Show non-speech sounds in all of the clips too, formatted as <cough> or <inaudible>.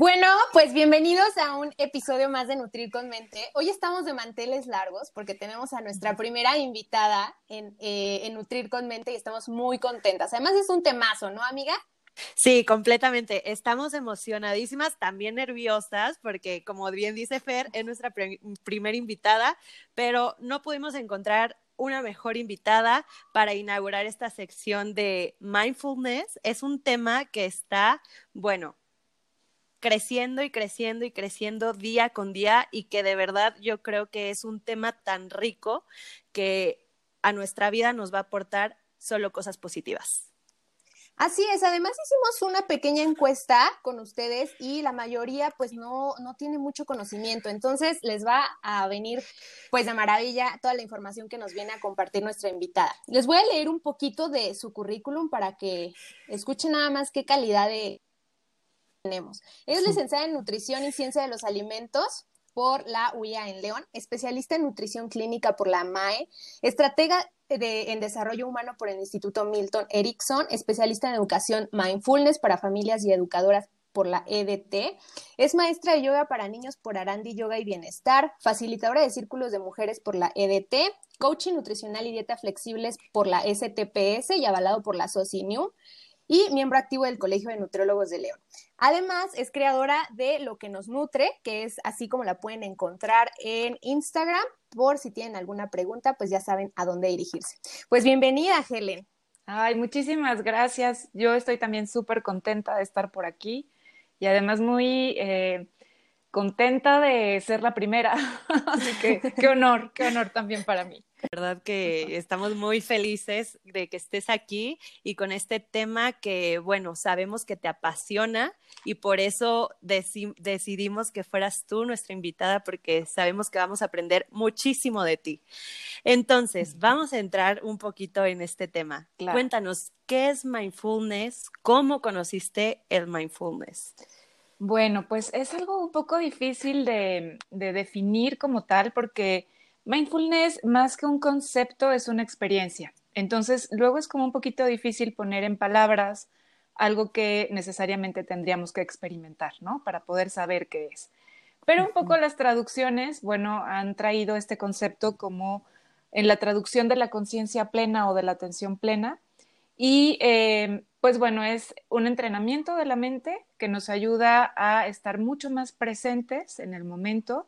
Bueno, pues bienvenidos a un episodio más de Nutrir con Mente. Hoy estamos de manteles largos porque tenemos a nuestra primera invitada en, eh, en Nutrir con Mente y estamos muy contentas. Además es un temazo, ¿no, amiga? Sí, completamente. Estamos emocionadísimas, también nerviosas, porque como bien dice Fer, es nuestra primera invitada, pero no pudimos encontrar una mejor invitada para inaugurar esta sección de mindfulness. Es un tema que está, bueno, creciendo y creciendo y creciendo día con día y que de verdad yo creo que es un tema tan rico que a nuestra vida nos va a aportar solo cosas positivas. Así es, además hicimos una pequeña encuesta con ustedes y la mayoría pues no, no tiene mucho conocimiento, entonces les va a venir pues de maravilla toda la información que nos viene a compartir nuestra invitada. Les voy a leer un poquito de su currículum para que escuchen nada más qué calidad de tenemos. es licenciada en Nutrición y Ciencia de los Alimentos por la UIA en León, especialista en nutrición clínica por la MAE, estratega en desarrollo humano por el Instituto Milton Erickson, especialista en educación mindfulness para familias y educadoras por la EDT, es maestra de yoga para niños por Arandi Yoga y Bienestar, facilitadora de círculos de mujeres por la EDT, coaching nutricional y dieta flexibles por la STPS y avalado por la SOCINU, y miembro activo del Colegio de Nutriólogos de León. Además, es creadora de Lo que nos nutre, que es así como la pueden encontrar en Instagram. Por si tienen alguna pregunta, pues ya saben a dónde dirigirse. Pues bienvenida, Helen. Ay, muchísimas gracias. Yo estoy también súper contenta de estar por aquí y además muy eh, contenta de ser la primera. <laughs> Así que qué honor, qué honor también para mí. verdad que estamos muy felices de que estés aquí y con este tema que, bueno, sabemos que te apasiona y por eso decidimos que fueras tú nuestra invitada porque sabemos que vamos a aprender muchísimo de ti. Entonces, vamos a entrar un poquito en este tema. Cuéntanos, ¿qué es mindfulness? ¿Cómo conociste el mindfulness? Bueno, pues es algo un poco difícil de, definir como tal porque mindfulness más que un concepto es una experiencia. Entonces, luego es como un poquito difícil poner en palabras algo que necesariamente tendríamos que experimentar, ¿no? Para poder saber qué es. Pero un poco las traducciones, bueno, han traído este concepto como en la traducción de la conciencia plena o de la atención plena. Y eh, pues bueno, es un entrenamiento de la mente que nos ayuda a estar mucho más presentes en el momento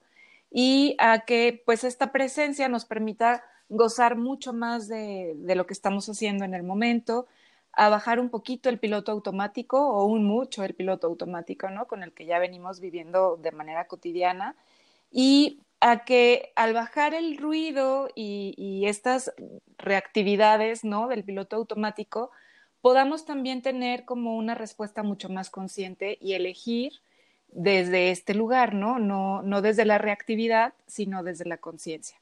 y a que pues esta presencia nos permita gozar mucho más de, lo que estamos haciendo en el momento, a bajar un poquito el piloto automático o un mucho el piloto automático, ¿no? Con el que ya venimos viviendo de manera cotidiana y a que al bajar el ruido y, y estas reactividades, ¿no? Del piloto automático, podamos también tener como una respuesta mucho más consciente y elegir desde este lugar, ¿no? No, no desde la reactividad, sino desde la conciencia.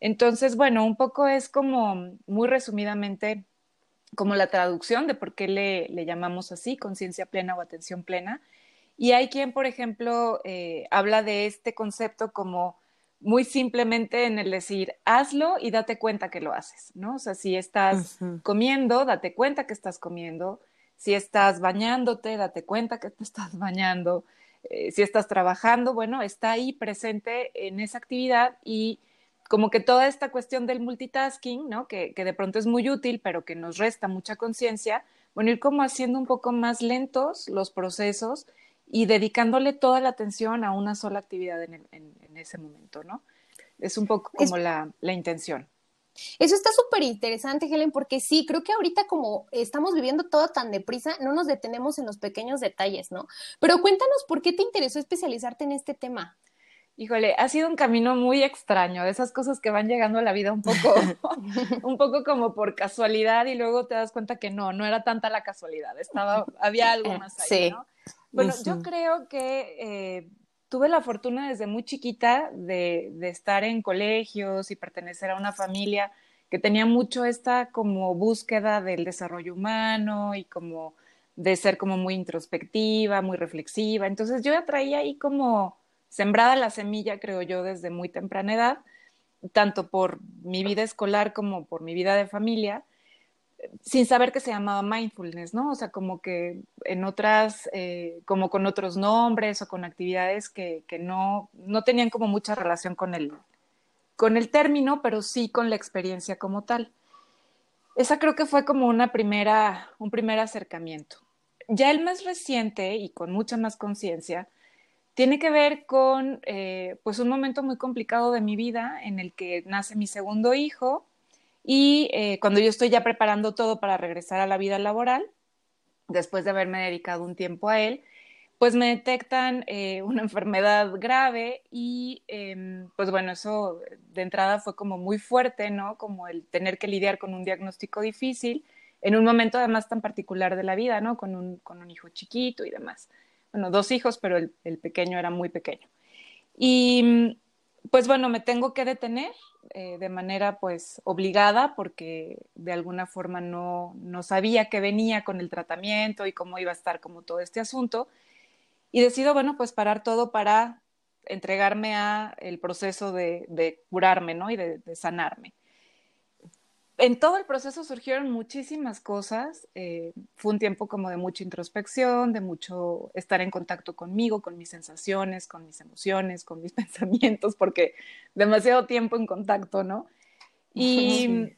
Entonces, bueno, un poco es como, muy resumidamente, como la traducción de por qué le, llamamos así, conciencia plena o atención plena. Y hay quien, por ejemplo, eh, habla de este concepto como muy simplemente en el decir, hazlo y date cuenta que lo haces, ¿no? O sea, si estás comiendo, date cuenta que estás comiendo. Si estás bañándote, date cuenta que te <laughs> estás bañando. Eh, si estás trabajando, bueno, está ahí presente en esa actividad y como que toda esta cuestión del multitasking, ¿no? Que, que de pronto es muy útil, pero que nos resta mucha conciencia, bueno, ir como haciendo un poco más lentos los procesos y dedicándole toda la atención a una sola actividad en, ese momento, ¿no? Es un poco como la, la intención. Eso está súper interesante, Helen, porque sí, creo que ahorita como estamos viviendo todo tan deprisa, no nos detenemos en los pequeños detalles, ¿no? Pero cuéntanos, ¿por qué te interesó especializarte en este tema? Híjole, ha sido un camino muy extraño, de esas cosas que van llegando a la vida un poco, <laughs> un poco como por casualidad y luego te das cuenta que no, no era tanta la casualidad, estaba, había algo eh, más ahí, ¿no? Bueno, yo creo que eh, tuve la fortuna desde muy chiquita de, de, estar en colegios y pertenecer a una familia que tenía mucho esta como búsqueda del desarrollo humano y como de ser como muy introspectiva, muy reflexiva. Entonces yo ya traía ahí como sembrada la semilla, creo yo, desde muy temprana edad, tanto por mi vida escolar como por mi vida de familia, sin saber que se llamaba mindfulness, ¿no? O sea, como que en otras, eh, como con otros nombres o con actividades que, que no, no tenían como mucha relación con el, con el término, pero sí con la experiencia como tal. Esa creo que fue como una primera, un primer acercamiento. Ya el más reciente y con mucha más conciencia tiene que ver con eh, pues un momento muy complicado de mi vida en el que nace mi segundo hijo y eh, cuando yo estoy ya preparando todo para regresar a la vida laboral, después de haberme dedicado un tiempo a él, pues me detectan eh, una <laughs> enfermedad grave y em, pues bueno, eso de entrada fue como muy fuerte, ¿no? Como el tener que lidiar con un diagnóstico difícil en un momento además tan particular de la vida, ¿no? Con un, con un hijo chiquito y demás. Bueno, dos hijos, pero el, el pequeño era muy pequeño. Y pues bueno, me tengo que detener eh, de manera pues obligada porque de alguna forma no, no sabía que venía con el tratamiento y cómo iba a estar como todo este asunto y decido, bueno, pues parar todo para entregarme a el proceso de, curarme, ¿no? Y de, sanarme. En todo el proceso surgieron muchísimas cosas. Eh, fue un tiempo como de mucha introspección, de mucho estar en contacto conmigo, con mis sensaciones, con mis emociones, con mis <laughs> pensamientos, porque demasiado tiempo en contacto, ¿no? Y,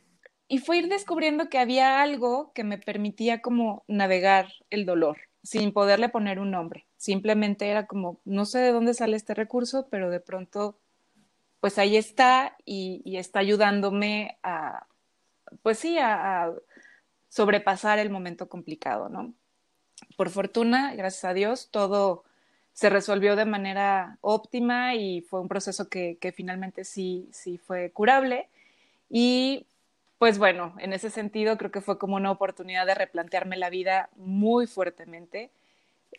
y fue ir descubriendo que había algo que me permitía como navegar el dolor sin poderle poner un nombre. Simplemente era como, no sé de dónde sale este recurso, pero de pronto, pues ahí está y, está ayudándome a, pues sí, a, sobrepasar el momento complicado, ¿no? Por fortuna, gracias a Dios, todo se resolvió de manera óptima y fue un proceso que, que finalmente sí, sí fue curable. Y pues bueno, en ese sentido creo que fue como una oportunidad de replantearme la vida muy fuertemente,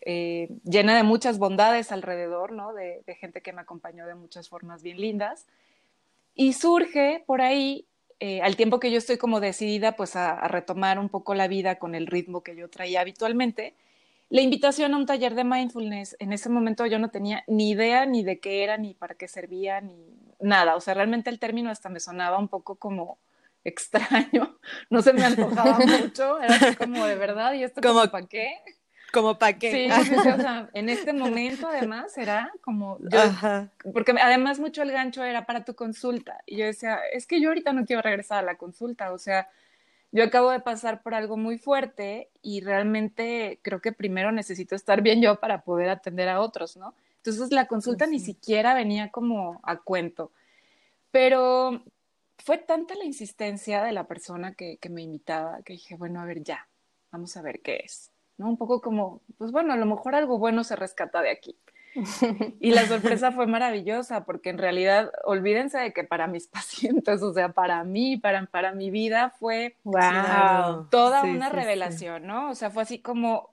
eh, llena de muchas bondades alrededor, ¿no? De, gente que me acompañó de muchas formas bien lindas. Y surge por ahí, eh, al tiempo que yo estoy como decidida pues a, retomar un poco la vida con el ritmo que yo traía habitualmente, la invitación a un taller de mindfulness. En ese momento yo no tenía ni idea ni de qué era, ni para qué servía, ni nada. O sea, realmente el término hasta me sonaba un poco como <laughs> extraño, no se me antojaba <laughs> mucho, era como de verdad, ¿y esto como, para qué? Como para qué. Sí, o sea, en este momento además era como, porque además mucho el gancho era para tu consulta, y yo decía, es que yo ahorita no quiero regresar a la consulta, o sea, yo acabo de pasar por algo muy fuerte y realmente creo que primero necesito estar bien yo para poder atender a otros, ¿no? Entonces la consulta ni siquiera venía como a cuento. Pero fue tanta la insistencia de la persona que, que, me invitaba que dije, bueno, a ver, ya, vamos a ver qué es. ¿No? Un poco como, pues bueno, a lo mejor algo bueno se rescata de aquí. <laughs> Y la sorpresa fue maravillosa porque en realidad, olvídense de que para mis <laughs> pacientes, o sea, para mí, para, para mi vida fue wow. toda una revelación, ¿no? O sea, fue así como,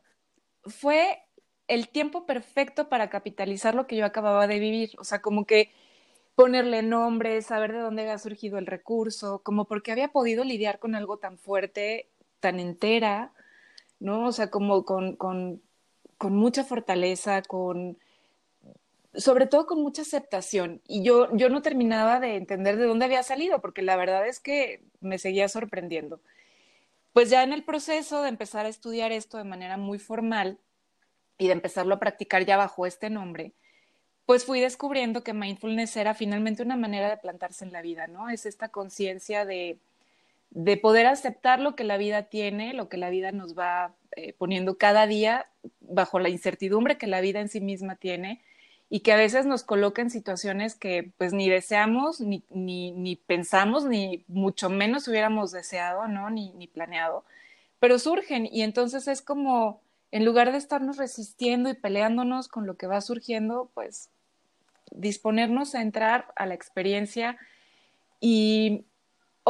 fue el tiempo perfecto para capitalizar lo que yo acababa de vivir. O sea, como que ponerle nombre, saber de dónde había surgido el recurso, como porque había podido lidiar con algo tan fuerte, tan entera, ¿no? O sea, como con, con, con mucha fortaleza, con sobre todo con mucha aceptación. Y yo, yo no terminaba de entender de dónde había salido, porque la verdad es que me seguía sorprendiendo. Pues ya en el proceso de empezar a estudiar esto de manera muy formal y de empezarlo a practicar ya bajo este nombre, pues fui descubriendo que mindfulness era finalmente una manera de plantarse en la vida, ¿no? Es esta conciencia de, de, poder aceptar lo que la vida tiene, lo que la vida nos va eh, poniendo cada día bajo la incertidumbre que la vida en sí misma tiene y que a veces nos coloca en situaciones que pues ni deseamos, ni, ni, ni pensamos, ni mucho menos hubiéramos deseado, ¿no? Ni, ni planeado, pero surgen y entonces es como, en lugar de estarnos resistiendo y peleándonos con lo que va surgiendo, pues disponernos a entrar a la experiencia y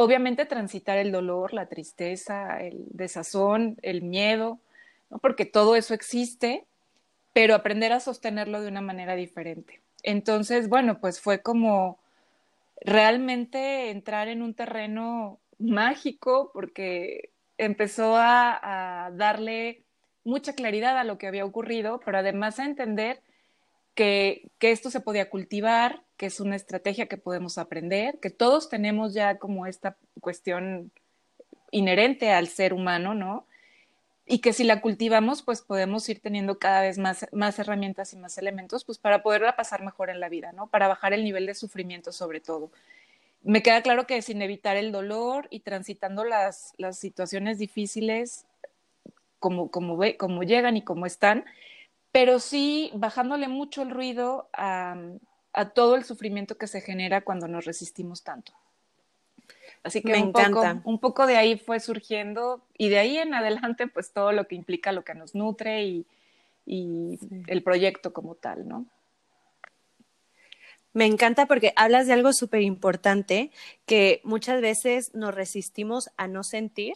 obviamente transitar el dolor, la tristeza, el desazón, el miedo, ¿no? porque todo eso existe, pero aprender a sostenerlo de una manera diferente. Entonces, bueno, pues fue como realmente entrar en un terreno mágico porque empezó a, a darle mucha claridad a lo que había ocurrido, pero además a entender que, esto se podía cultivar, que es una estrategia que podemos aprender, que todos tenemos ya como esta cuestión inherente al ser humano, ¿no? Y que si la cultivamos, pues podemos ir teniendo cada vez más, más herramientas y más elementos, pues para poderla pasar mejor en la vida, ¿no? Para bajar el nivel de sufrimiento sobre todo me queda claro que sin evitar el dolor y transitando las, las situaciones difíciles como, como, ve, como llegan y como están, pero sí bajándole mucho el ruido a, a todo el sufrimiento que se genera cuando nos resistimos tanto. Así que Me un, encanta. Poco, un poco de ahí fue surgiendo y de ahí en adelante pues todo lo que implica lo que nos nutre y, y sí. el proyecto como tal, ¿no? Me encanta porque hablas de algo súper importante que muchas veces nos resistimos a no sentir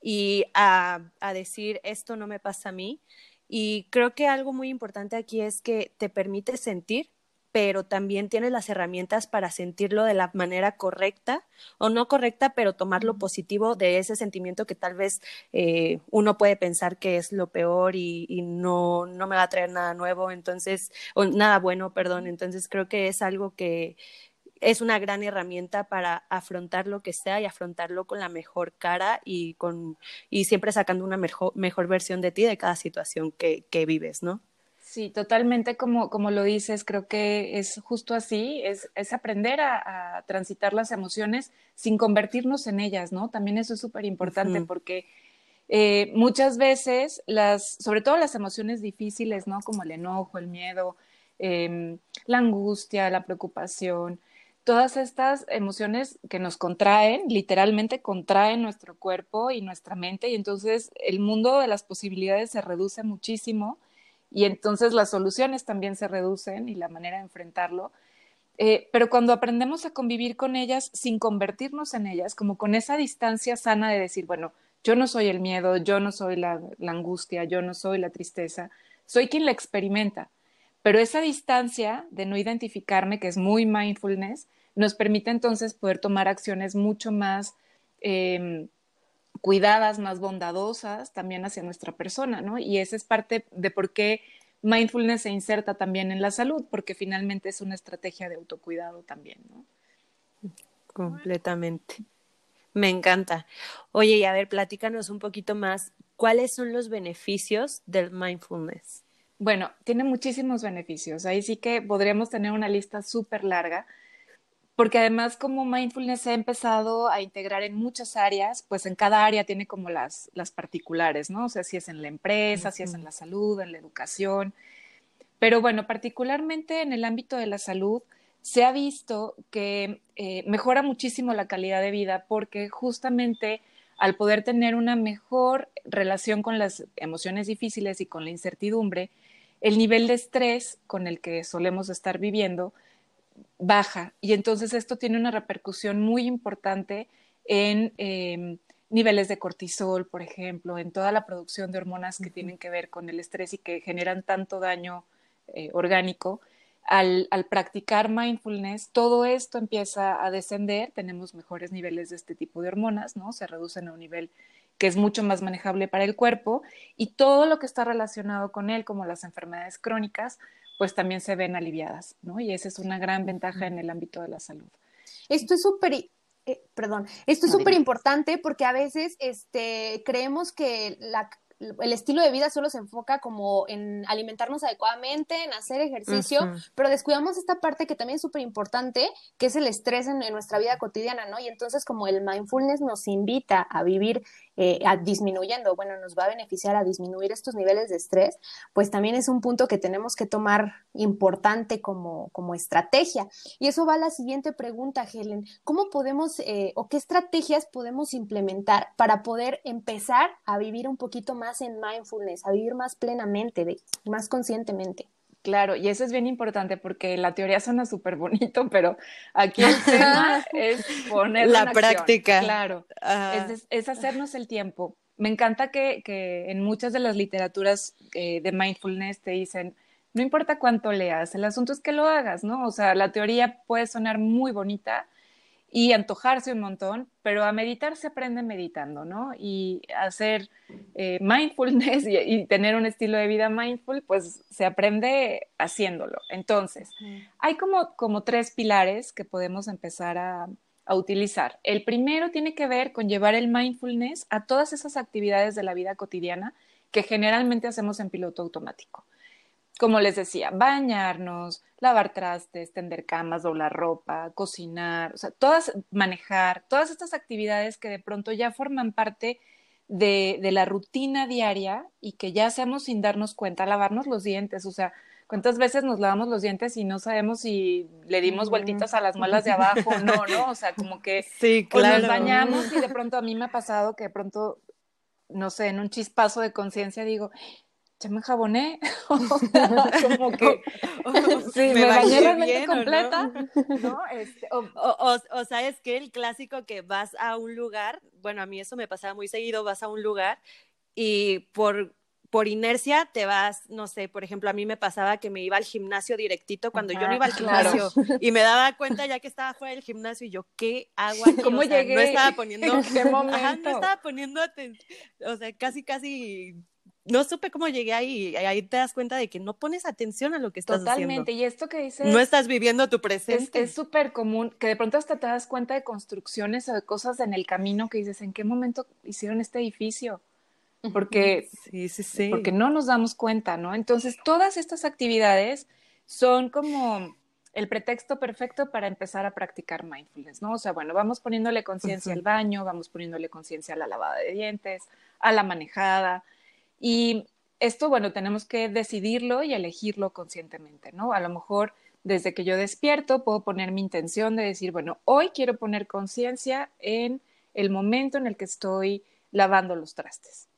y a, a, decir esto no me pasa a mí. Y creo que algo muy importante aquí es que te permite sentir, pero también tienes las herramientas para sentirlo de la manera correcta o no correcta, pero tomar lo positivo de ese sentimiento que tal vez eh, uno puede pensar que es lo peor y, y, no, no me va a traer nada nuevo, entonces, o nada bueno, perdón. Entonces creo que es algo que es una gran herramienta para afrontar lo que sea y afrontarlo con la mejor cara y, con, y siempre sacando una mejor, mejor versión de ti de cada situación que, que vives, ¿no? Sí, totalmente como, como lo dices, creo que es justo así, es, es aprender a, a, transitar las emociones sin convertirnos en ellas, ¿no? También eso es súper importante uh -huh. porque eh, muchas veces, las, sobre todo las emociones difíciles, ¿no? Como el enojo, el miedo, eh, la angustia, la preocupación, todas estas emociones que nos contraen, literalmente contraen nuestro cuerpo y nuestra mente y entonces el mundo de las posibilidades se reduce muchísimo y entonces las soluciones también se reducen y la manera de enfrentarlo. Eh, pero cuando aprendemos a convivir con ellas sin convertirnos en ellas, como con esa distancia sana de decir, bueno, yo no soy el miedo, yo no soy la, la angustia, yo no soy la tristeza, soy quien la experimenta. Pero esa distancia de no identificarme, que es muy mindfulness, nos permite entonces poder tomar acciones mucho más eh, cuidadas, más bondadosas también hacia nuestra persona, ¿no? Y esa es parte de por qué mindfulness se inserta también en la salud, porque finalmente es una estrategia de autocuidado también, ¿no? Completamente. Me encanta. Oye, y a ver, platícanos un poquito más, ¿cuáles son los beneficios del mindfulness? Bueno, tiene muchísimos beneficios. Ahí sí que podríamos tener una lista súper larga, porque además como mindfulness se ha empezado a integrar en muchas áreas, pues en cada área tiene como las, las particulares, ¿no? O sea, si es en la empresa, uh -huh. si es en la salud, en la educación. Pero bueno, particularmente en el ámbito de la salud, se ha visto que eh, mejora muchísimo la calidad de vida porque justamente al poder tener una mejor relación con las emociones difíciles y con la incertidumbre, el nivel de estrés con el que solemos estar viviendo baja y entonces esto tiene una repercusión muy importante en eh, niveles de cortisol, por ejemplo, en toda la producción de hormonas que tienen que ver con el estrés y que generan tanto daño eh, orgánico. Al, al, practicar mindfulness, todo esto empieza a descender, tenemos mejores niveles de este tipo de hormonas, ¿no? Se reducen a un nivel que es mucho más manejable para el cuerpo y todo lo que está relacionado con él, como las enfermedades crónicas, pues también se ven aliviadas, ¿no? Y esa es una gran ventaja en el ámbito de la salud. Esto es súper, eh, perdón, esto es súper importante porque a veces este, creemos que la, el estilo de vida solo se enfoca como en alimentarnos adecuadamente, en hacer ejercicio, uh -huh. pero descuidamos esta parte que también es súper importante, que es el estrés en, en, nuestra vida cotidiana, ¿no? Y entonces como el mindfulness nos invita a vivir eh, a disminuyendo, bueno, nos va a beneficiar a disminuir estos niveles de estrés, pues también es un punto que tenemos que tomar importante como, como estrategia. Y eso va a la siguiente pregunta, Helen. ¿Cómo podemos eh, o qué estrategias podemos implementar para poder empezar a vivir un poquito más en mindfulness, a vivir más plenamente, más conscientemente? Claro, y eso es bien importante porque la teoría suena súper bonito, <laughs> pero aquí el tema es poner la práctica. Claro, es, es, hacernos el tiempo. Me encanta que, que en muchas de las literaturas eh, de mindfulness te dicen, no importa cuánto leas, el asunto es que lo hagas, ¿no? O sea, la teoría puede sonar muy bonita y antojarse un montón, pero a meditar se aprende meditando, ¿no? Y hacer eh, mindfulness <laughs> y, tener un estilo de vida mindful, pues se aprende haciéndolo. Entonces, hay como, como tres pilares que podemos empezar a, a utilizar. El primero tiene que ver con llevar el mindfulness a todas esas actividades de la vida cotidiana que generalmente hacemos en piloto automático como les decía, bañarnos, lavar trastes, tender camas, doblar ropa, cocinar, o sea, todas, manejar, todas estas actividades que de pronto ya forman parte de, de, la rutina diaria y que ya hacemos sin darnos cuenta, lavarnos los dientes, o sea, ¿cuántas veces nos lavamos los dientes y no sabemos si le dimos vueltitas a las muelas de abajo o no, no? O sea, como que <laughs> sí, claro. nos bañamos y de pronto a mí me ha pasado que de pronto, no sé, en un chispazo de conciencia digo, ya me enjaboné, <laughs> como que <laughs> sí, me, me bañé realmente completa, ¿no? Este, o, o, o, sabes que el clásico que vas a un lugar, bueno, a mí eso me pasaba muy seguido, vas a un lugar y por por inercia te vas, no sé, por ejemplo, a mí me pasaba que me iba al gimnasio directito cuando yo no iba al <laughs> gimnasio y me daba cuenta ya que estaba fuera del gimnasio y yo, ¿qué hago aquí? ¿Cómo o sea, llegué? No estaba poniendo, ¿En qué momento? Ajá, no estaba poniendo atención, o sea, casi, casi no supe cómo llegué ahí. y Ahí te das cuenta de que no pones atención a lo que estás Totalmente. haciendo. Y esto que dices. No estás viviendo tu presente. Es súper común que de pronto hasta te das cuenta de construcciones o de cosas en el camino que dices, ¿en qué momento hicieron este edificio? Porque, sí, sí, sí. porque no nos damos cuenta, ¿no? Entonces, todas estas actividades son como el pretexto perfecto para empezar a practicar mindfulness, ¿no? O sea, bueno, vamos poniéndole conciencia al baño, vamos poniéndole conciencia a la lavada de dientes, a la manejada, y esto, bueno, tenemos que decidirlo y elegirlo conscientemente, ¿no? A lo mejor desde que yo despierto puedo poner mi intención de decir, bueno, hoy quiero poner conciencia en el momento en el que estoy lavando los trastes.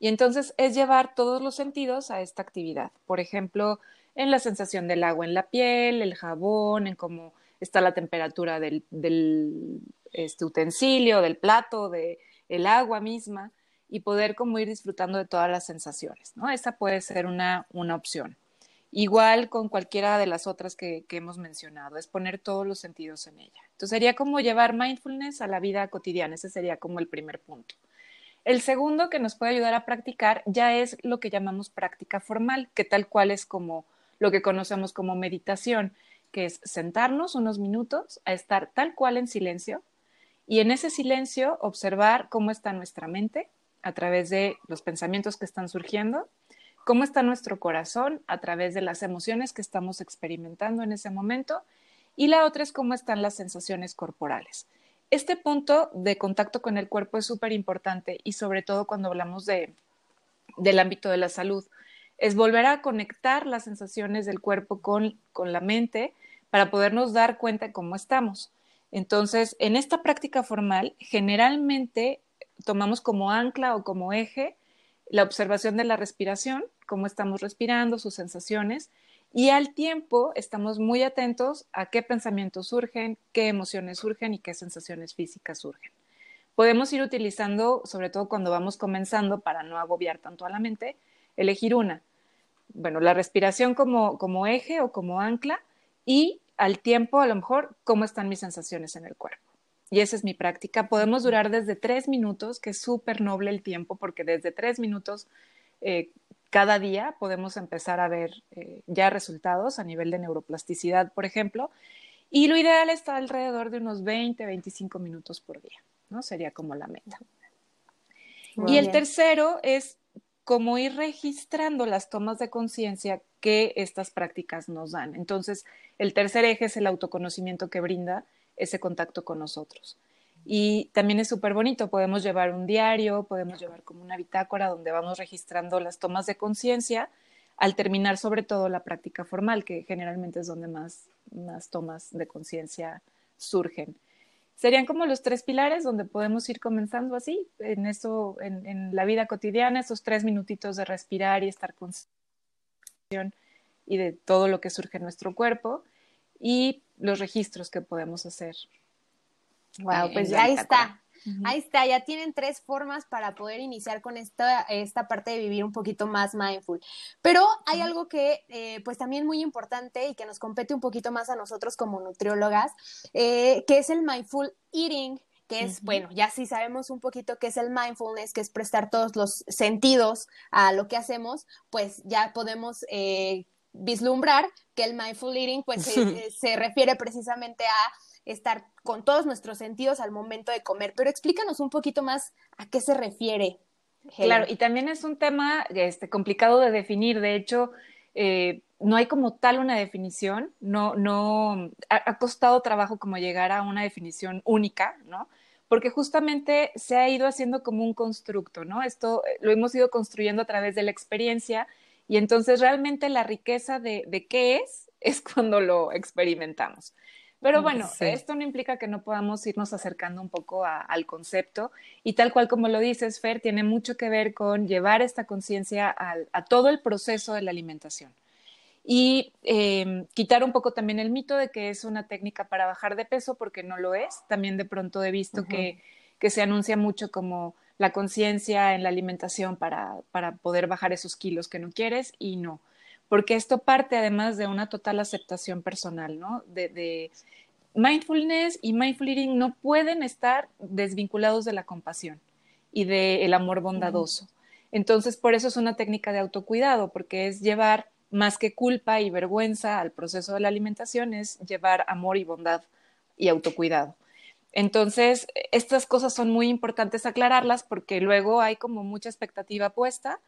Y entonces es llevar todos los sentidos a esta actividad. Por ejemplo, en la sensación del agua en la piel, el jabón, en cómo está la temperatura del, este, utensilio, del plato, del el agua misma y poder como ir disfrutando de todas las sensaciones, ¿no? Esa puede ser una, una opción. Igual con cualquiera de las otras que, que, hemos mencionado, es poner todos los sentidos en ella. Entonces sería como llevar mindfulness a la vida cotidiana, ese sería como el primer punto. El segundo que nos puede ayudar a practicar ya es lo que llamamos práctica formal, que tal cual es como lo que conocemos como meditación, que es sentarnos unos minutos a estar tal cual en silencio y en ese silencio observar cómo está nuestra mente, a través de los pensamientos que están surgiendo, cómo está nuestro corazón a través de las emociones que estamos experimentando en ese momento y la otra es cómo están las sensaciones corporales. Este punto de contacto con el cuerpo es súper importante y sobre todo cuando hablamos de, del ámbito de la salud, es volver a conectar las sensaciones del cuerpo con, con la mente para podernos dar cuenta de cómo estamos. Entonces, en esta práctica formal, generalmente tomamos como ancla o como eje la observación de la respiración, cómo estamos respirando, sus sensaciones, y al tiempo estamos muy atentos a qué pensamientos surgen, qué emociones surgen y qué sensaciones físicas surgen. Podemos ir utilizando, sobre todo cuando vamos comenzando, para no agobiar tanto a la mente, elegir una. Bueno, la respiración como, como eje o como ancla y al tiempo, a lo mejor, cómo están mis sensaciones en el cuerpo y esa es mi práctica, podemos durar desde tres minutos, que es súper noble el tiempo, porque desde tres minutos eh, cada día podemos empezar a ver eh, ya resultados a nivel de neuroplasticidad, por ejemplo, y lo ideal está alrededor de unos 20, 25 minutos por día, ¿no? Sería como la meta. Muy y el bien. tercero es como ir registrando las tomas de conciencia que estas prácticas nos dan. Entonces, el tercer eje es el autoconocimiento que brinda ese contacto con nosotros. Y también es súper bonito, podemos llevar un diario, podemos llevar como una bitácora donde vamos registrando las tomas de conciencia al terminar sobre todo la práctica formal, que generalmente es donde más, más tomas de conciencia surgen. Serían como los tres pilares donde podemos ir comenzando así, en eso, en, la vida cotidiana, esos tres minutitos de respirar y estar con y de todo lo que surge en nuestro cuerpo y los registros que podemos hacer. Wow, pues ya está. Ahí está, ya tienen tres formas para poder iniciar con esta, esta parte de vivir un poquito más mindful. Pero hay algo que, eh, pues también muy importante y que nos compete un poquito más a nosotros como nutriólogas, eh, que es el mindful eating que es, bueno, ya sí sabemos un poquito qué es el mindfulness, que es prestar todos los sentidos a lo que hacemos, pues ya podemos eh, vislumbrar que el mindful eating pues <laughs> se refiere precisamente a estar con todos nuestros sentidos al momento de comer. Pero explícanos un poquito más a qué se refiere. Claro, y también es un tema este, complicado de definir. De hecho, eh, no hay como tal una definición. No, no ha, costado trabajo como llegar a una definición única, ¿no? Porque justamente se ha ido haciendo como un constructo, ¿no? Esto eh, lo hemos ido construyendo a través de la experiencia y entonces realmente la riqueza de, de qué es <laughs> es cuando lo experimentamos. Pero bueno, esto no implica que no podamos irnos acercando un poco al concepto y tal cual como lo dices, Fer, tiene mucho que ver con llevar esta conciencia a todo el proceso de la alimentación y em, quitar un poco también el mito de que es una técnica para bajar de peso porque no lo es. También de pronto he visto que, que se anuncia mucho como la conciencia en la alimentación para, para poder bajar esos kilos que no quieres y no porque esto parte además de una total aceptación personal, ¿no? De, mindfulness y mindful eating no pueden estar desvinculados de la compasión y del amor bondadoso. Entonces, por eso es una técnica de autocuidado, porque es llevar más que culpa y vergüenza al proceso de la alimentación, es llevar amor y bondad y autocuidado. Entonces, estas cosas son muy importantes aclararlas porque luego hay como mucha expectativa puesta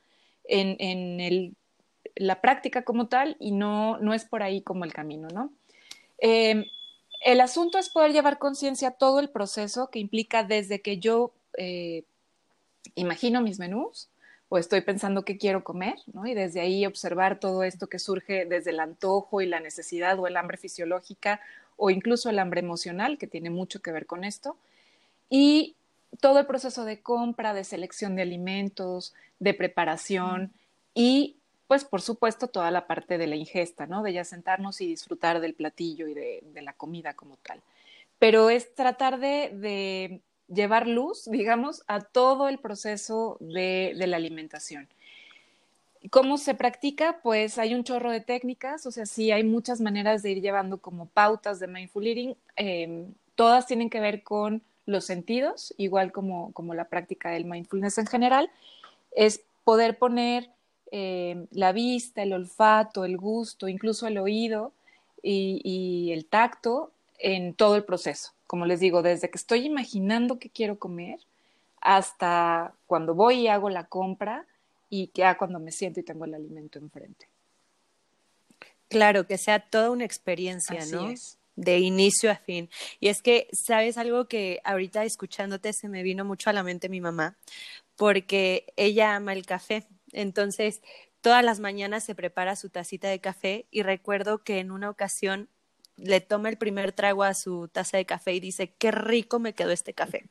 en, en la práctica como tal y no, no es por ahí como el camino, ¿no? Eh, el asunto es poder llevar conciencia todo el proceso que implica desde que yo eh, imagino mis menús o estoy pensando qué quiero comer, ¿no? Y desde ahí observar todo esto que surge desde el antojo y la necesidad o el hambre fisiológica o incluso el hambre emocional, que tiene mucho que ver con esto. Y todo el proceso de compra, de selección de alimentos, de preparación y pues por supuesto toda la parte de la ingesta, ¿no? De ya sentarnos y disfrutar del platillo y de, la comida como tal. Pero es tratar de, llevar luz, <laughs> digamos, a todo el proceso de, la alimentación. ¿Cómo se practica? Pues hay un chorro de técnicas, o sea, sí hay muchas maneras de ir llevando como pautas de mindful eating. Em, todas tienen que ver con los sentidos, igual como, como la práctica del mindfulness en general. Es poder poner eh, la vista, el olfato, el gusto, incluso el oído y, el tacto en todo el proceso. Como les digo, desde que estoy imaginando qué quiero comer hasta cuando voy y hago la compra y ya cuando me siento y tengo el alimento enfrente. Claro, que sea toda una experiencia, ¿no? De inicio a fin. Y es que, ¿sabes algo que ahorita escuchándote se me vino mucho a la mente mi mamá? Porque ella ama el café entonces, todas las mañanas se prepara su tacita de café y recuerdo que en una ocasión le toma el primer trago a su taza de café y dice, qué rico me quedó este café.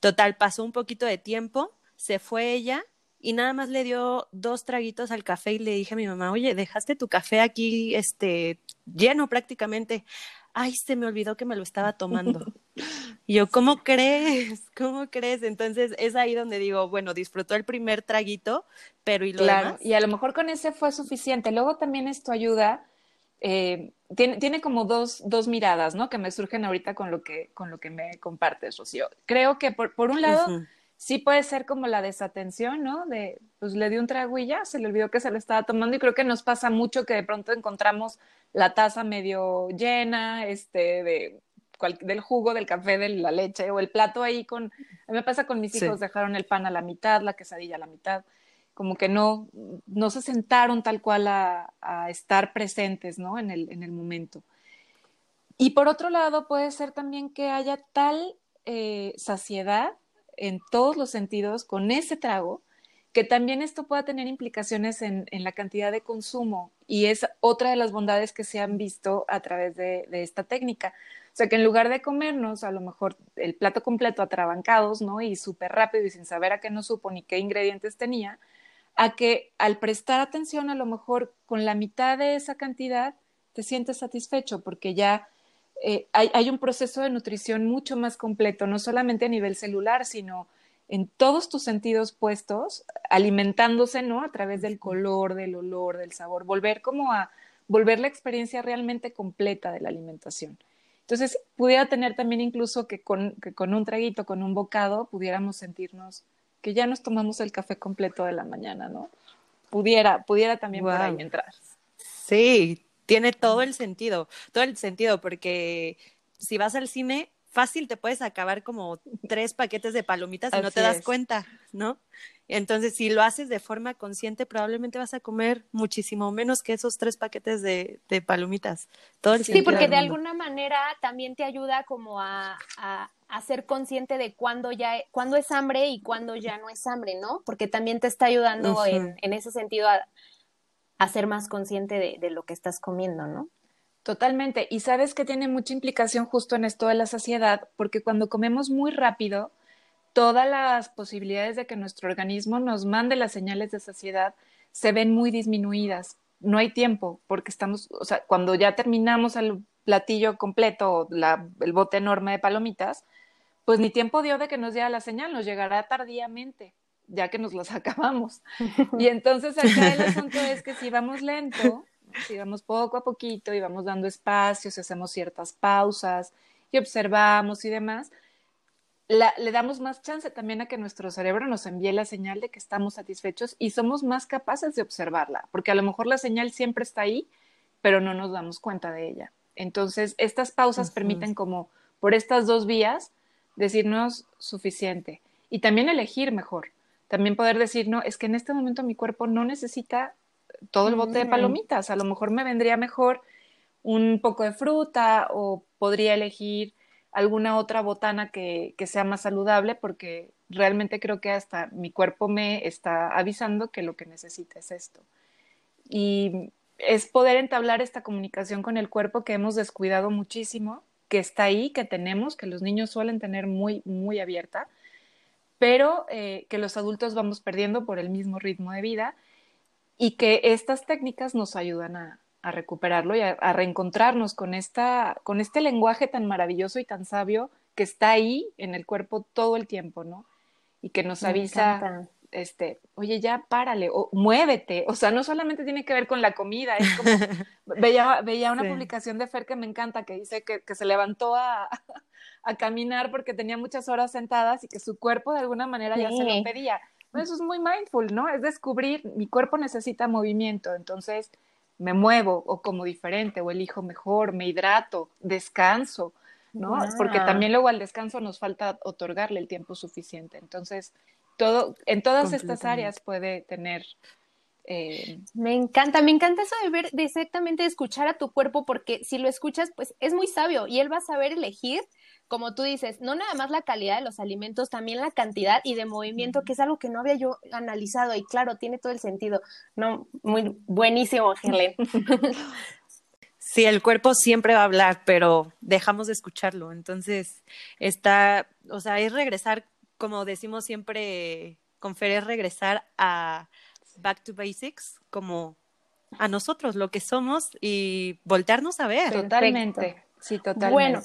Total, pasó un poquito de tiempo, se fue ella y nada más le dio dos traguitos al café y le dije a mi mamá, oye, dejaste tu café aquí, este, lleno prácticamente ay, se me olvidó que me lo estaba tomando. <laughs> Y yo, ¿cómo crees? ¿Cómo crees? Entonces es ahí donde digo, bueno, disfrutó el primer traguito, pero y lo claro, Y a lo mejor con ese fue suficiente. Luego también esto ayuda, eh, tiene, tiene, como dos, dos miradas, ¿no? Que me surgen ahorita con lo que, con lo que me compartes, Rocío. Creo que por, por un lado, sí puede ser como la desatención, ¿no? De, pues le dio un trago y ya, se le olvidó que se lo estaba tomando y creo que nos pasa mucho que de pronto encontramos la taza medio llena, este, de, del jugo, del café, de la leche o el plato ahí con, a mí me pasa con mis hijos, dejaron el pan a la mitad, la quesadilla a la mitad, como que no, no se sentaron tal cual a, a estar presentes, ¿no? En el, en el momento. Y por otro lado, puede ser también que haya tal eh, saciedad en todos los sentidos con ese trago, que también esto pueda tener implicaciones en, la cantidad de consumo y es otra de las bondades que se han visto a través de, esta técnica. O sea, que en lugar de comernos a lo mejor el plato completo atrabancados, ¿no? Y súper rápido y sin saber a qué no supo ni qué ingredientes tenía, a que al prestar atención a lo mejor con la mitad de esa cantidad te sientes satisfecho porque ya eh, hay, hay, un proceso de nutrición mucho más completo, no solamente a nivel celular, sino en todos tus sentidos puestos, alimentándose, ¿no? A través del color, del olor, del sabor, volver como a volver la experiencia realmente completa de la alimentación. Entonces, pudiera tener también incluso que con, que con un traguito, con un bocado, pudiéramos sentirnos que ya nos tomamos el café completo de la mañana, ¿no? Pudiera, pudiera también por ahí entrar. Sí, tiene todo el sentido, todo el sentido, porque si vas al cine, fácil te puedes acabar como tres paquetes de palomitas y no te das cuenta, ¿no? Entonces, si lo haces de forma consciente, probablemente vas a comer muchísimo menos que esos tres paquetes de, palomitas. Todo el sí, porque de alguna manera también te ayuda como a, a, ser consciente de cuándo ya cuándo es hambre y cuándo ya no es hambre, ¿no? Porque también te está ayudando en, en, ese sentido a, a ser más consciente de, lo que estás comiendo, ¿no? Totalmente. Y sabes que tiene mucha implicación justo en esto de la saciedad, porque cuando comemos muy rápido, todas las posibilidades de que nuestro organismo nos mande las señales de saciedad se ven muy disminuidas. No hay tiempo, porque estamos, o sea, cuando ya terminamos el platillo completo, la, el bote enorme de palomitas, pues ni tiempo dio de que nos diera la señal, nos llegará tardíamente, ya que nos las <laughs> acabamos. Y <laughs> entonces acá el asunto es que si vamos lento, si vamos poco a poquito y vamos dando espacios, hacemos ciertas pausas y observamos y demás, le damos más chance también a que nuestro cerebro nos envíe la señal de que estamos satisfechos y somos más capaces de observarla, porque a lo mejor la señal siempre está ahí, pero no nos damos cuenta de ella. Entonces, estas pausas permiten como por estas dos vías decirnos suficiente y también elegir mejor. También poder decir, no, es que en este momento mi cuerpo no necesita todo el bote de mm. palomitas, a lo mejor me vendría mejor un poco de fruta o podría elegir alguna otra botana que, que, sea más saludable porque realmente creo que hasta mi cuerpo me está avisando que lo que necesita es esto. Y es poder entablar esta comunicación con el cuerpo que hemos descuidado muchísimo, que está ahí, que tenemos, que los niños suelen tener muy, muy abierta, pero eh, que los adultos vamos perdiendo por el mismo ritmo de vida y que estas técnicas nos ayudan a, a recuperarlo y a, reencontrarnos con, esta, con este lenguaje tan maravilloso y tan sabio que está ahí en el cuerpo todo el tiempo, ¿no? Y que nos avisa, este, oye, ya párale, o muévete. O sea, no solamente tiene que ver con la comida, es como, <laughs> veía, veía una publicación de Fer que me encanta, que dice que, que se levantó a, a, caminar porque tenía muchas horas sentadas y que su cuerpo de alguna manera ya se lo pedía. Eso es muy mindful, ¿no? Es descubrir, mi cuerpo necesita movimiento, entonces me muevo o como diferente o elijo mejor, me hidrato, descanso, ¿no? Porque también luego al descanso nos falta otorgarle el tiempo suficiente. Entonces, todo, en todas estas áreas puede tener eh, me encanta, me encanta eso de ver, de exactamente escuchar a tu cuerpo, porque si lo escuchas, pues es muy sabio y él va a saber elegir como tú dices, no nada más la calidad de los alimentos, también la cantidad y de movimiento, que es algo que no había yo analizado y claro, tiene todo el sentido. No, muy buenísimo, Helen. <laughs> Sí, el cuerpo siempre va a hablar, pero dejamos de escucharlo. Entonces, está, o sea, es regresar, como decimos siempre con Fer, es regresar a back to basics, como a nosotros, lo que somos y voltearnos a ver. Totalmente. Sí, totalmente. Bueno,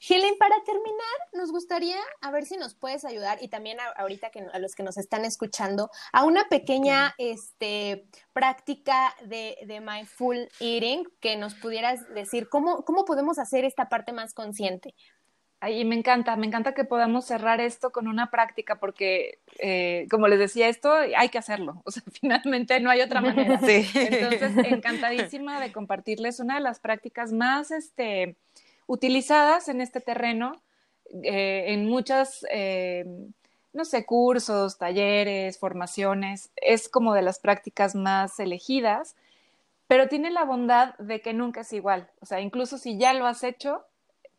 Helen, para terminar, nos gustaría a ver si nos puedes ayudar y también ahorita que a los que nos están escuchando a una pequeña este, práctica de, de, mindful eating que nos pudieras decir cómo, cómo podemos hacer esta parte más consciente. Y me encanta, me encanta que podamos cerrar esto con una práctica porque, eh, como les decía, esto hay que hacerlo, o sea, <laughs> finalmente no hay otra manera. Sí. Entonces, encantadísima de compartirles una de las prácticas más, este, utilizadas en este terreno eh, en muchas, eh, no sé, cursos, talleres, formaciones. Es como de las prácticas más elegidas, pero tiene la bondad de que nunca es igual. O sea, incluso si ya lo has hecho,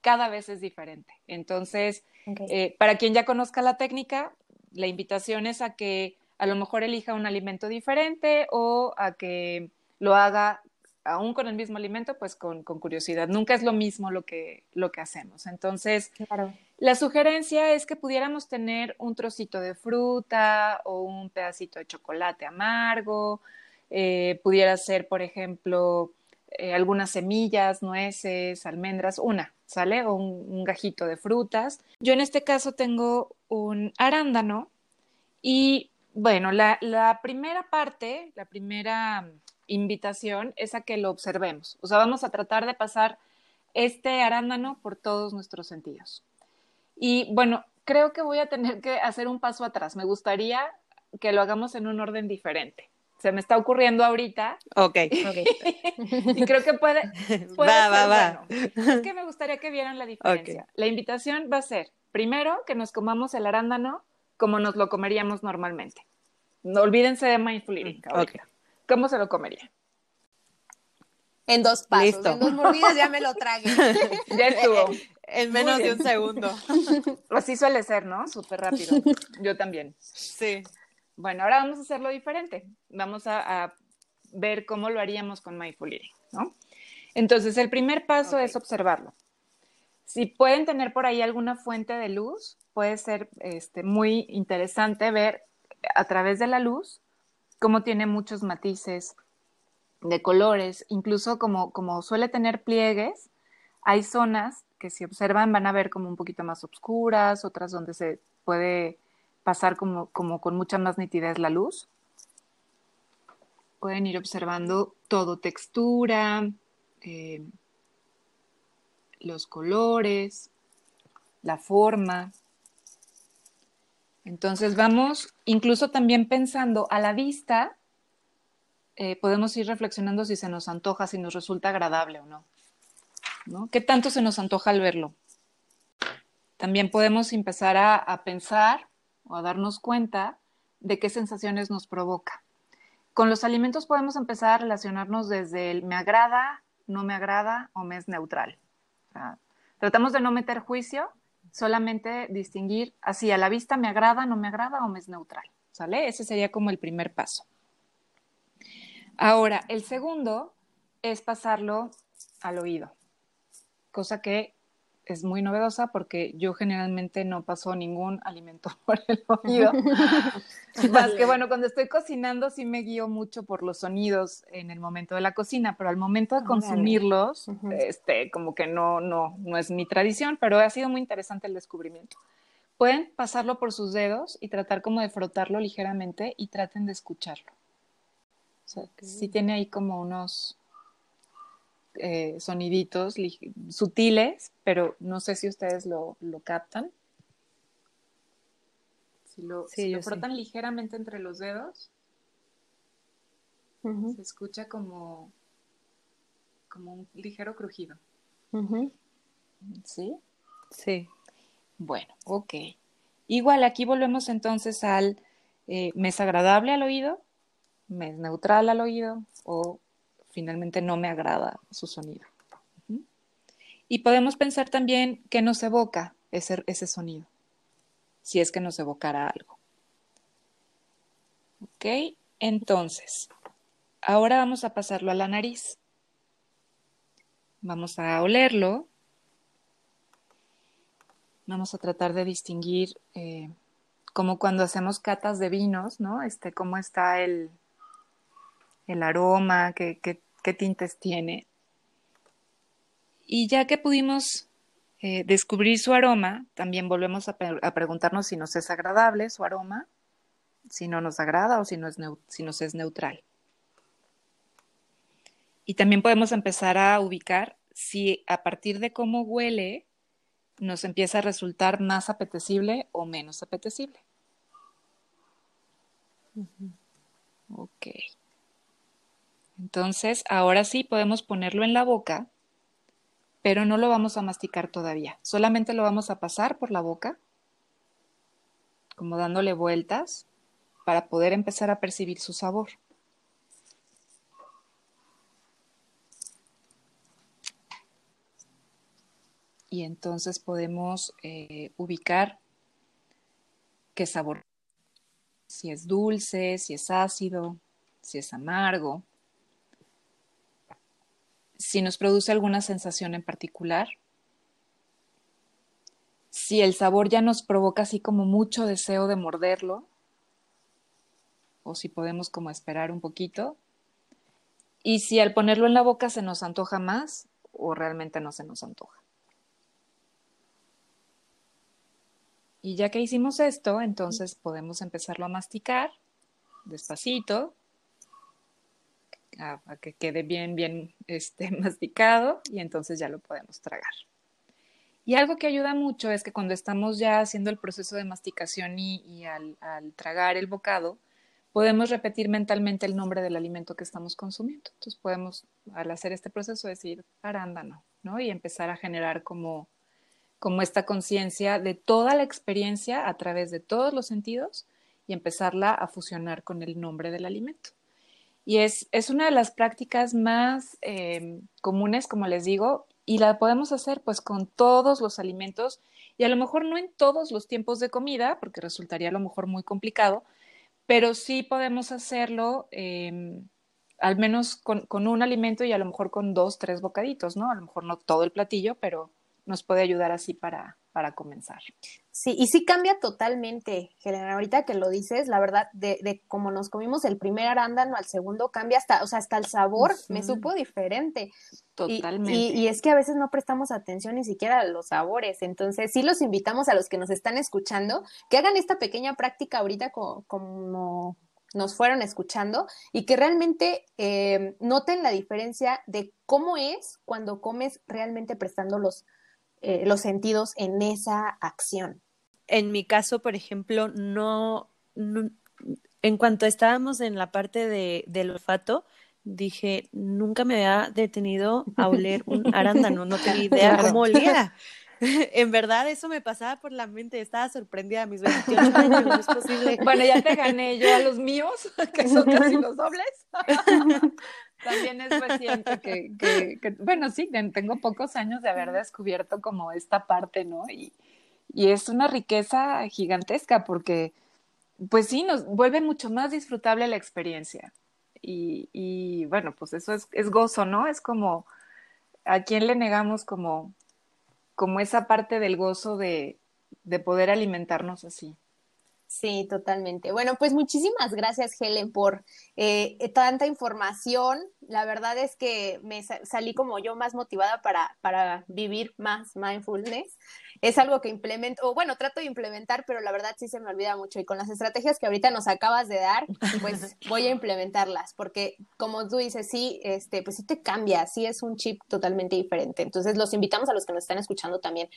cada vez es diferente. Entonces, eh, para quien ya conozca la técnica, la invitación es a que a lo mejor elija un alimento diferente o a que lo haga aún con el mismo alimento, pues con, curiosidad. Nunca es lo mismo lo que, lo que hacemos. Entonces, la sugerencia es que pudiéramos tener un trocito de fruta o un pedacito de chocolate amargo. Eh, pudiera ser, por ejemplo, eh, algunas semillas, nueces, almendras, una, ¿sale? O un, gajito de frutas. Yo en este caso tengo un arándano y bueno, la, la primera parte, la primera invitación es a que lo observemos. O sea, vamos a tratar de pasar este arándano por todos nuestros sentidos. Y bueno, creo que voy a tener que hacer un paso atrás. Me gustaría que lo hagamos en un orden diferente se me está ocurriendo ahorita. Ok. <laughs> y creo que puede, <laughs> va, va, va. Es que me <laughs> gustaría que vieran la diferencia. La invitación va a ser, primero, que nos comamos el arándano como nos lo comeríamos normalmente. No olvídense de mindful eating. Okay. ¿Cómo se lo comería? En dos pasos, en dos mordidas ya me lo tragué. <laughs> ya estuvo. En menos de un segundo. <laughs> Así suele ser, ¿no? Súper rápido. Yo también. Sí. Bueno, ahora vamos a hacerlo diferente. Vamos a, ver cómo lo haríamos con Mindful Eating, ¿no? Entonces, el primer paso es observarlo. Si pueden tener por ahí alguna fuente de luz, puede ser este, muy interesante ver a través de la luz cómo tiene muchos matices de colores, incluso como, como suele tener pliegues, hay zonas que si observan van a ver como un poquito más oscuras, otras donde se puede pasar como, como con mucha más nitidez la luz. Pueden ir observando todo, textura, eh, los colores, la forma. Entonces vamos incluso también pensando a la vista, eh, podemos ir reflexionando si se nos antoja, si nos resulta agradable o no. ¿no? ¿Qué tanto se nos antoja al verlo? También podemos empezar a pensar o a darnos cuenta de qué sensaciones nos provoca. Con los alimentos podemos empezar a relacionarnos desde el me agrada, no me agrada o me es neutral. tratamos de no meter juicio, solamente distinguir así a la vista me agrada, no me agrada o me es neutral. ¿Sale? Ese sería como el primer paso. Ahora, el segundo es pasarlo al oído, cosa que es muy novedosa porque yo generalmente no paso ningún alimento <laughs> por el oído. <laughs> Más que bueno, cuando estoy cocinando sí me guío mucho por los sonidos en el momento de la cocina, pero al momento de consumirlos, este, como que no, no, no es mi tradición, pero ha sido muy interesante el descubrimiento. Pueden pasarlo por sus dedos y tratar como de frotarlo ligeramente y traten de escucharlo. O sea, sí tiene ahí como unos, eh, soniditos sutiles, pero no sé si ustedes lo, captan. Si lo, frotan ligeramente entre los dedos, se escucha como, como un ligero crujido. ¿Sí? Sí. Bueno, ok. Igual aquí volvemos entonces al eh, mes agradable al oído, mes neutral al oído o finalmente no me agrada su sonido. Y podemos pensar también qué nos evoca ese, ese sonido, si es que nos evocara algo. ¿Ok? Entonces, ahora vamos a pasarlo a la nariz. Vamos a olerlo. Vamos a tratar de distinguir, eh, como cuando hacemos catas de vinos, ¿no? Este, cómo está el, el aroma, qué, qué tintes tiene. Y ya que pudimos eh, descubrir su aroma, también volvemos a, preguntarnos si nos es agradable su aroma, si no nos agrada o si, no es si nos es neutral. Y también podemos empezar a ubicar si a partir de cómo huele nos empieza a resultar más apetecible o menos apetecible. Ok. Entonces, ahora sí podemos ponerlo en la boca, pero no lo vamos a masticar todavía. Solamente lo vamos a pasar por la boca, como dándole vueltas, para poder empezar a percibir su sabor. Y entonces podemos eh, ubicar qué sabor, si es dulce, si es ácido, si es amargo si nos produce alguna sensación en particular, si el sabor ya nos provoca así como mucho deseo de morderlo, o si podemos como esperar un poquito, y si al ponerlo en la boca se nos antoja más o realmente no se nos antoja. Y ya que hicimos esto, entonces podemos empezarlo a masticar despacito, a, que quede bien, bien este, <laughs> masticado y entonces ya lo podemos tragar. Y algo que ayuda mucho es que cuando estamos ya haciendo el proceso de masticación y, al, tragar el bocado, podemos repetir mentalmente el nombre del alimento que estamos consumiendo. Entonces podemos, al hacer este proceso, decir arándano, ¿no? Y empezar a generar como, como esta conciencia de toda la experiencia a través de todos los sentidos y empezarla a fusionar con el nombre del alimento. Y es, es una de las prácticas más eh, comunes, como les digo, y la podemos hacer pues con todos los alimentos y a lo mejor no en todos los tiempos de comida, porque resultaría a lo mejor muy complicado, pero sí podemos hacerlo em, al menos con, con, un alimento y a lo mejor con dos, tres bocaditos, ¿no? A lo mejor no todo el platillo, pero nos puede ayudar así para, para comenzar. Sí, y sí cambia totalmente, Helena. Ahorita que lo dices, la verdad, de, de como nos comimos el primer arándano al segundo, cambia hasta, o sea, hasta el sabor me supo diferente. Totalmente. Y, es que a veces no prestamos atención ni siquiera a los sabores. Entonces, sí los invitamos a los que nos están escuchando que hagan esta pequeña práctica ahorita como, nos fueron escuchando y que realmente eh, noten la diferencia de cómo es cuando comes realmente prestando los eh, los sentidos en esa acción. En mi caso, por ejemplo, no, en cuanto estábamos en la parte de, del olfato, dije, nunca me había detenido a oler un <laughs> arándano, no tenía idea cómo olía. <laughs> en verdad, eso me pasaba por la mente, estaba sorprendida a mis 28 <laughs> años, no es posible. Bueno, ya te gané yo a los míos, que son casi los dobles. También es reciente que, que, bueno, sí, tengo pocos años de haber descubierto como esta parte, ¿no? Y, y es una riqueza gigantesca porque, pues sí, nos vuelve mucho más disfrutable la experiencia. Y, y bueno, pues eso es, es gozo, ¿no? Es como, ¿a quién le negamos como, como esa parte del gozo de, de poder alimentarnos así? Sí, totalmente. Bueno, pues muchísimas gracias, Helen, por eh, tanta información. La verdad es que me salí como yo más motivada para, para vivir más mindfulness. Es algo que implemento, o bueno, trato de implementar, pero la verdad sí se me olvida mucho. Y con las estrategias que ahorita nos acabas de dar, pues <laughs> voy a implementarlas, porque como tú dices, sí, este, pues sí te cambia, sí es un chip totalmente diferente. Entonces los invitamos a los que nos están escuchando también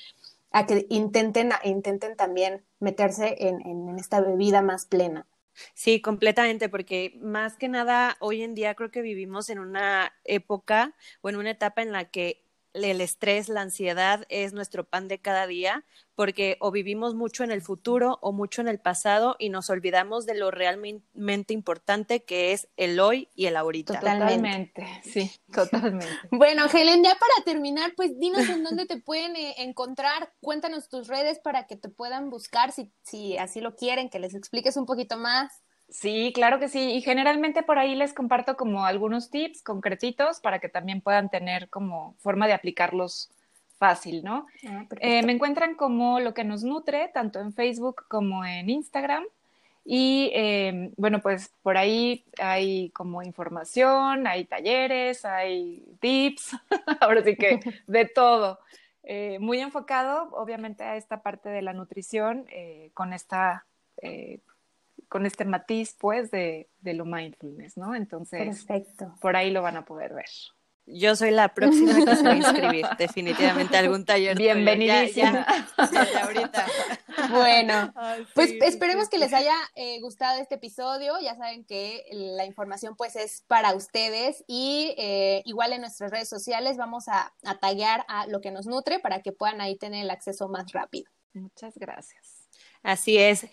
a que intenten, intenten también meterse en, en, esta bebida más plena. Sí, completamente, porque más que nada hoy en día creo que vivimos en una época o en una etapa en la que el estrés, la ansiedad es nuestro pan de cada día, porque o vivimos mucho en el futuro o mucho en el pasado y nos olvidamos de lo realmente importante que es el hoy y el ahorita. Totalmente, sí, <laughs> totalmente. Bueno, Helen, ya para terminar, pues dinos en dónde te pueden eh, encontrar, cuéntanos tus redes para que te puedan buscar si, si así lo quieren, que les expliques un poquito más. Sí, claro que sí. Y generalmente por ahí les comparto como algunos tips concretitos para que también puedan tener como forma de aplicarlos fácil, ¿no? Ah, eh, me encuentran como lo que nos nutre, tanto en Facebook como en Instagram. Y eh, bueno, pues por ahí hay como información, hay talleres, hay tips, <laughs> ahora sí que <laughs> de todo. Eh, muy enfocado, obviamente, a esta parte de la nutrición con esta con este matiz, pues, de, de lo mindfulness, ¿no? Entonces, Perfecto. por ahí lo van a poder ver. Yo soy la próxima que se va a <laughs> inscribir, definitivamente algún taller. Bienvenidísima. ahorita. Bueno, <laughs> pues esperemos que les haya eh, gustado este episodio. Ya saben que la información pues es para ustedes y eh, igual en nuestras redes sociales vamos a, a taggear a lo que nos nutre para que puedan ahí tener el acceso más rápido. Muchas gracias. Así es.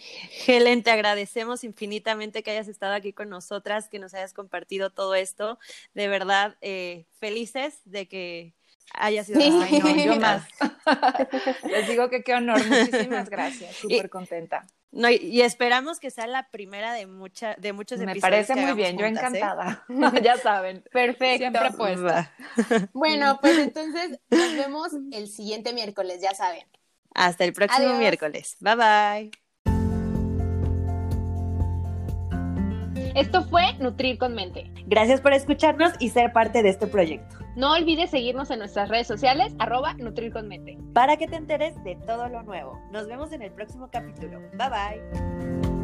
Helen, te agradecemos infinitamente que hayas estado aquí con nosotras, que nos hayas compartido todo esto. De verdad, eh, felices de que hayas sido. Ay, no, yo <laughs> más. <laughs> Les digo que qué honor. Muchísimas gracias. <laughs> Súper contenta. No, y, esperamos que sea la primera de, mucha, de muchos Me episodios. Me parece muy bien, yo ¿eh? encantada. ya saben. Perfecto. Siempre puesta. Bueno, pues entonces nos vemos el siguiente miércoles, ya saben. Hasta el próximo miércoles. Bye bye. Esto fue Nutrir con Mente. Gracias por escucharnos y ser parte de este proyecto. No olvides seguirnos en nuestras redes sociales, arroba Nutrir con Mente. Para que te enteres de todo lo nuevo. Nos vemos en el próximo capítulo. Bye bye.